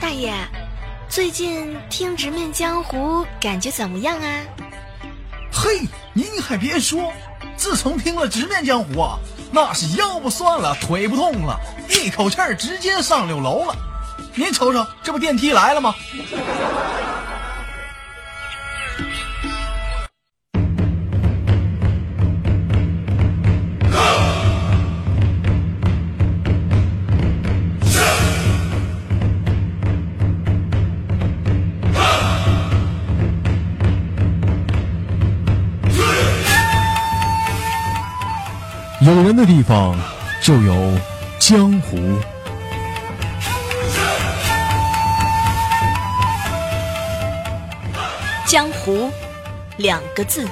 大爷，最近听《直面江湖》感觉怎么样啊？嘿，您还别说，自从听了《直面江湖》啊，那是腰不酸了，腿不痛了，一口气儿直接上六楼了。您瞅瞅，这不电梯来了吗？的地方就有江湖。江湖，两个字，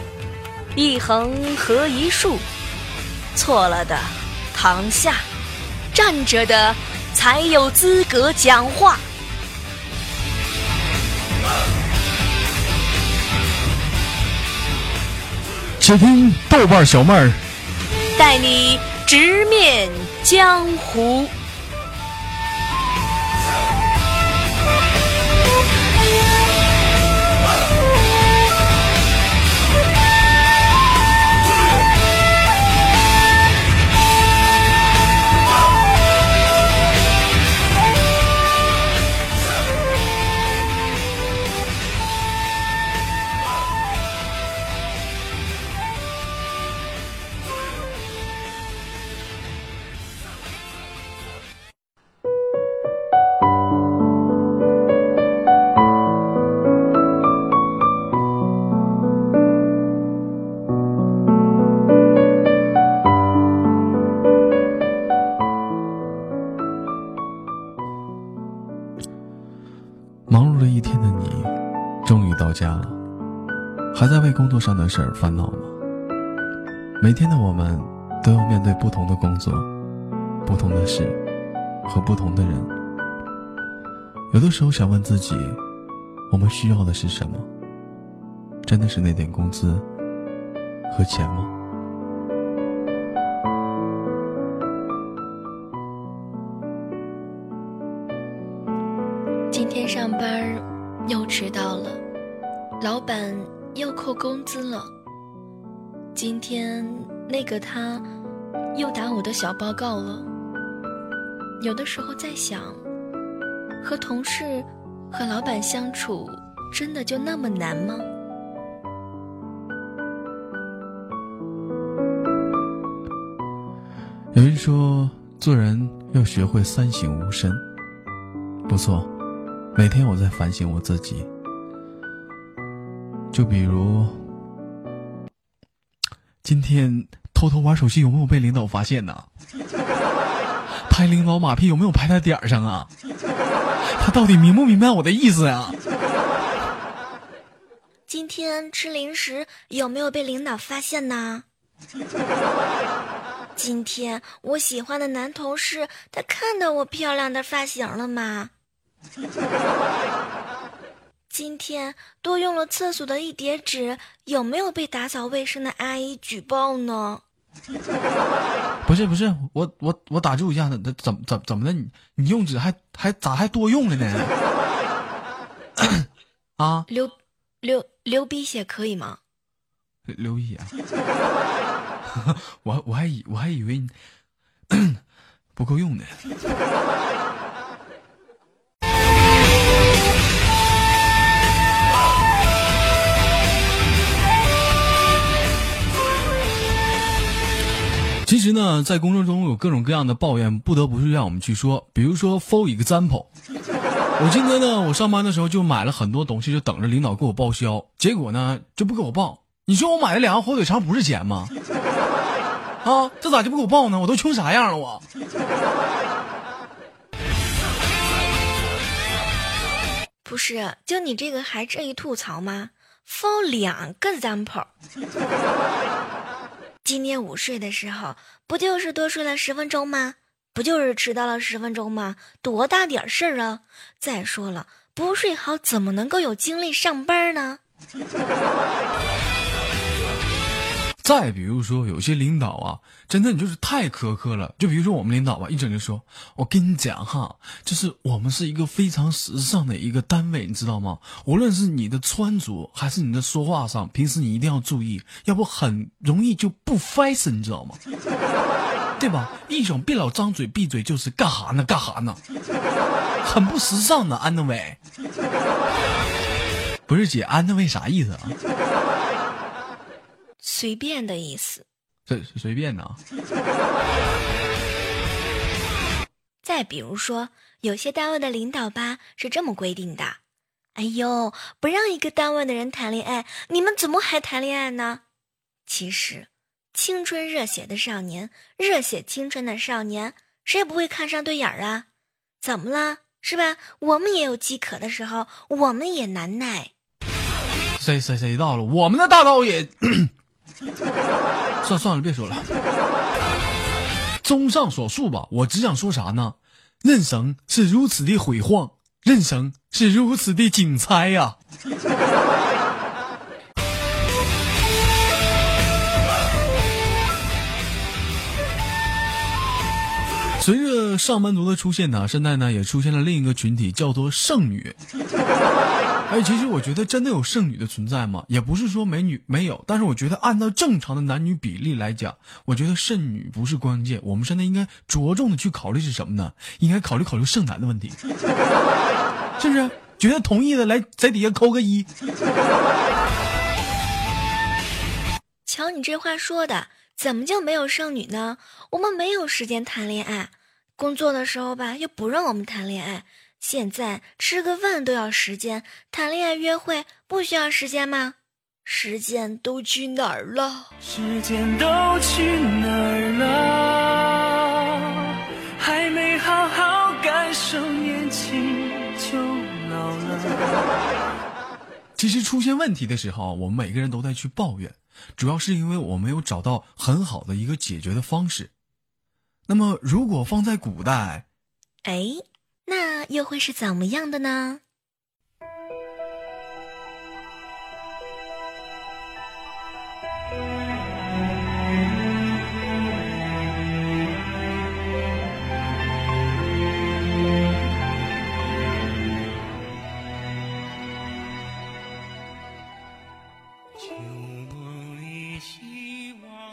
一横和一竖，错了的躺下，站着的才有资格讲话。且听豆瓣小妹儿带你直面江湖。了一天的你，终于到家了，还在为工作上的事儿烦恼吗？每天的我们都要面对不同的工作、不同的事和不同的人。有的时候想问自己，我们需要的是什么？真的是那点工资和钱吗？今天上班又迟到了，老板又扣工资了。今天那个他又打我的小报告了。有的时候在想，和同事、和老板相处真的就那么难吗？有人说，做人要学会三省吾身。不错，每天我在反省我自己。就比如，今天偷偷玩手机有没有被领导发现呢？拍领导马屁有没有拍在点儿上啊？他到底明不明白我的意思啊？今天吃零食有没有被领导发现呢？今天我喜欢的男同事，他看到我漂亮的发型了吗？今天多用了厕所的一叠纸，有没有被打扫卫生的阿姨举报呢？不是不是，我我我打住一下，那怎么怎怎么的？你你用纸还还咋还多用了呢？啊，流流流鼻血可以吗？流鼻血啊！我我还以我还以为你 不够用呢。其实呢，在工作中有各种各样的抱怨，不得不是让我们去说。比如说，for example，我今天呢，我上班的时候就买了很多东西，就等着领导给我报销，结果呢就不给我报。你说我买了两个火腿肠不是钱吗？啊，这咋就不给我报呢？我都穷啥样了我？不是，就你这个还至于吐槽吗？for 两个 example。今天午睡的时候，不就是多睡了十分钟吗？不就是迟到了十分钟吗？多大点事儿啊！再说了，不睡好怎么能够有精力上班呢？再比如说，有些领导啊，真的你就是太苛刻了。就比如说我们领导吧，一整就说：“我跟你讲哈，就是我们是一个非常时尚的一个单位，你知道吗？无论是你的穿着还是你的说话上，平时你一定要注意，要不很容易就不 fashion，你知道吗？对吧？一种别老张嘴闭嘴就是干哈呢？干哈呢？很不时尚呢。安德伟，不是姐，安德伟啥意思啊？”随便的意思，随随便的。再比如说，有些单位的领导吧是这么规定的：哎呦，不让一个单位的人谈恋爱，你们怎么还谈恋爱呢？其实，青春热血的少年，热血青春的少年，谁也不会看上对眼儿啊？怎么了？是吧？我们也有饥渴的时候，我们也难耐。谁谁谁到了？我们的大道也。算算了，别说了。综上所述吧，我只想说啥呢？人生是如此的辉煌，人生是如此的精彩呀！随着上班族的出现呢，现在呢也出现了另一个群体，叫做剩女。哎，其实我觉得真的有剩女的存在吗？也不是说美女没有，但是我觉得按照正常的男女比例来讲，我觉得剩女不是关键。我们现在应该着重的去考虑是什么呢？应该考虑考虑剩男的问题，是不是？觉得同意的来在底下扣个一。瞧你这话说的，怎么就没有剩女呢？我们没有时间谈恋爱，工作的时候吧又不让我们谈恋爱。现在吃个饭都要时间，谈恋爱约会不需要时间吗？时间都去哪儿了？时间都去哪儿了？还没好好感受年轻就老了。其实出现问题的时候，我们每个人都在去抱怨，主要是因为我没有找到很好的一个解决的方式。那么，如果放在古代，哎。那又会是怎么样的呢？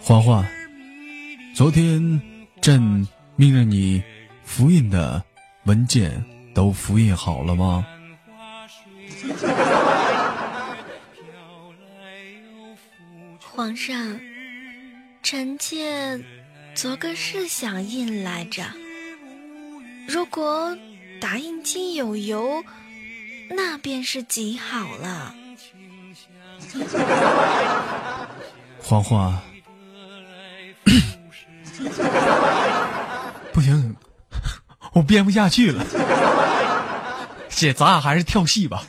欢欢，昨天朕命令你复印的。文件都复印好了吗？皇上，臣妾昨个是想印来着。如果打印机有油，那便是极好了。欢欢，不行。我编不下去了，姐，咱俩还是跳戏吧。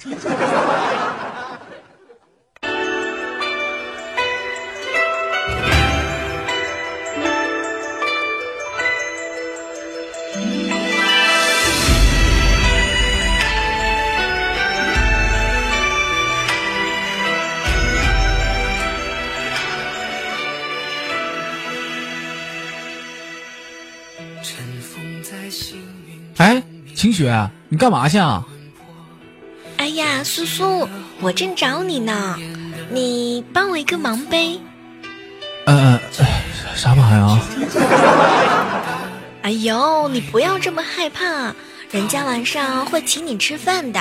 晴雪，你干嘛去啊？哎呀，苏苏，我正找你呢，你帮我一个忙呗。呃，啥忙呀？哎呦，你不要这么害怕，人家晚上会请你吃饭的。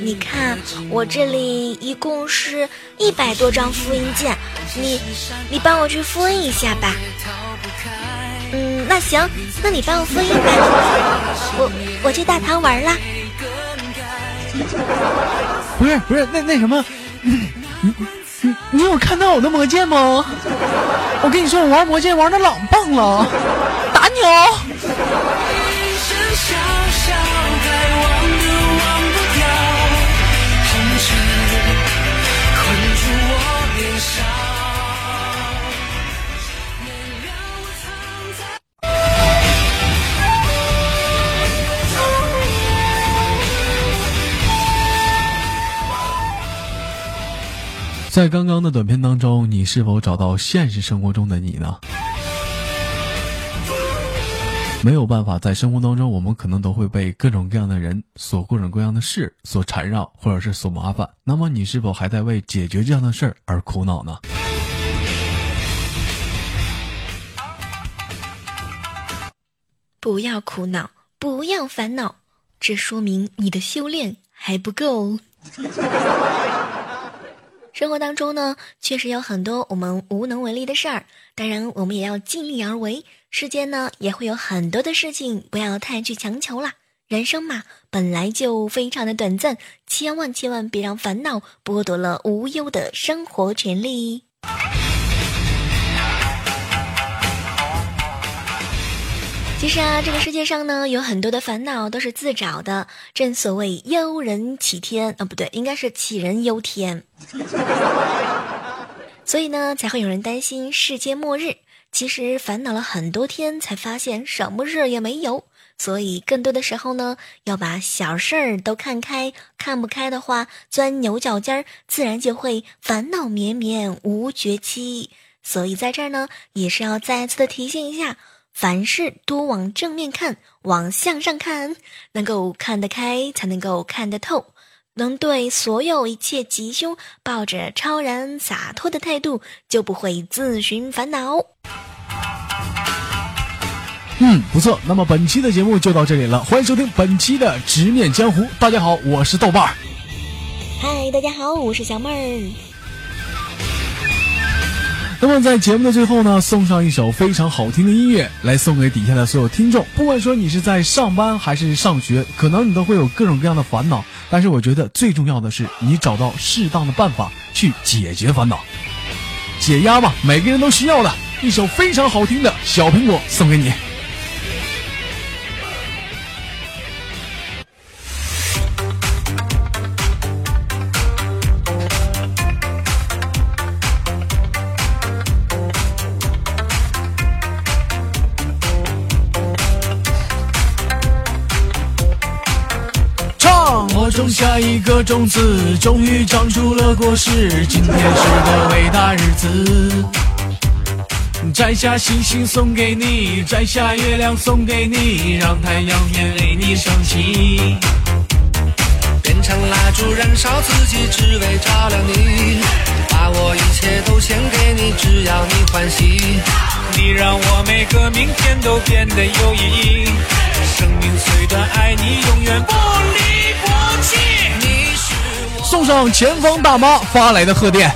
你看我这里一共是一百多张复印件，你你帮我去复印一下吧。嗯，那行，那你帮我复印吧。我我去大堂玩啦。不是不是，那那什么，你你你有看到我的魔剑吗？我跟你说，我玩魔剑玩的老棒了，打你哦！在刚刚的短片当中，你是否找到现实生活中的你呢？没有办法，在生活当中，我们可能都会被各种各样的人所各种各样的事所缠绕，或者是所麻烦。那么，你是否还在为解决这样的事儿而苦恼呢？不要苦恼，不要烦恼，这说明你的修炼还不够。生活当中呢，确实有很多我们无能为力的事儿，当然我们也要尽力而为。世间呢也会有很多的事情，不要太去强求啦。人生嘛，本来就非常的短暂，千万千万别让烦恼剥夺了无忧的生活权利。其实啊，这个世界上呢，有很多的烦恼都是自找的。正所谓忧人起天啊，不对，应该是杞人忧天。所以呢，才会有人担心世界末日。其实烦恼了很多天，才发现什么事也没有。所以更多的时候呢，要把小事儿都看开，看不开的话，钻牛角尖儿，自然就会烦恼绵绵无绝期。所以在这儿呢，也是要再次的提醒一下，凡事多往正面看，往向上看，能够看得开，才能够看得透。能对所有一切吉凶抱着超然洒脱的态度，就不会自寻烦恼。嗯，不错。那么本期的节目就到这里了，欢迎收听本期的《直面江湖》。大家好，我是豆瓣儿。嗨，大家好，我是小妹儿。那么在节目的最后呢，送上一首非常好听的音乐，来送给底下的所有听众。不管说你是在上班还是上学，可能你都会有各种各样的烦恼，但是我觉得最重要的是你找到适当的办法去解决烦恼，解压吧，每个人都需要的。一首非常好听的小苹果送给你。种下一个种子，终于长出了果实。今天是个伟大日子。摘下星星送给你，摘下月亮送给你，让太阳也为你升起。变成蜡烛燃烧自己，只为照亮你。把我一切都献给你，只要你欢喜。你让我每个明天都变得有意义。生命虽短，爱你永远不离不弃。你是我送上前方大妈发来的贺电。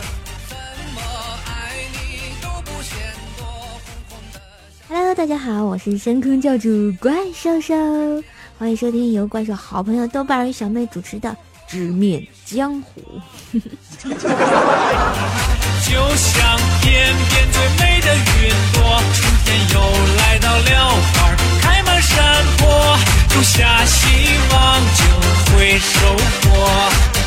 怎么爱你都不嫌多红红的。Hello，大家好，我是深坑教主怪兽兽，欢迎收听由怪兽好朋友豆瓣儿与小妹主持的《直面江湖。就像天边最美的云朵春天又来到了花开满山坡种下希望就会收获。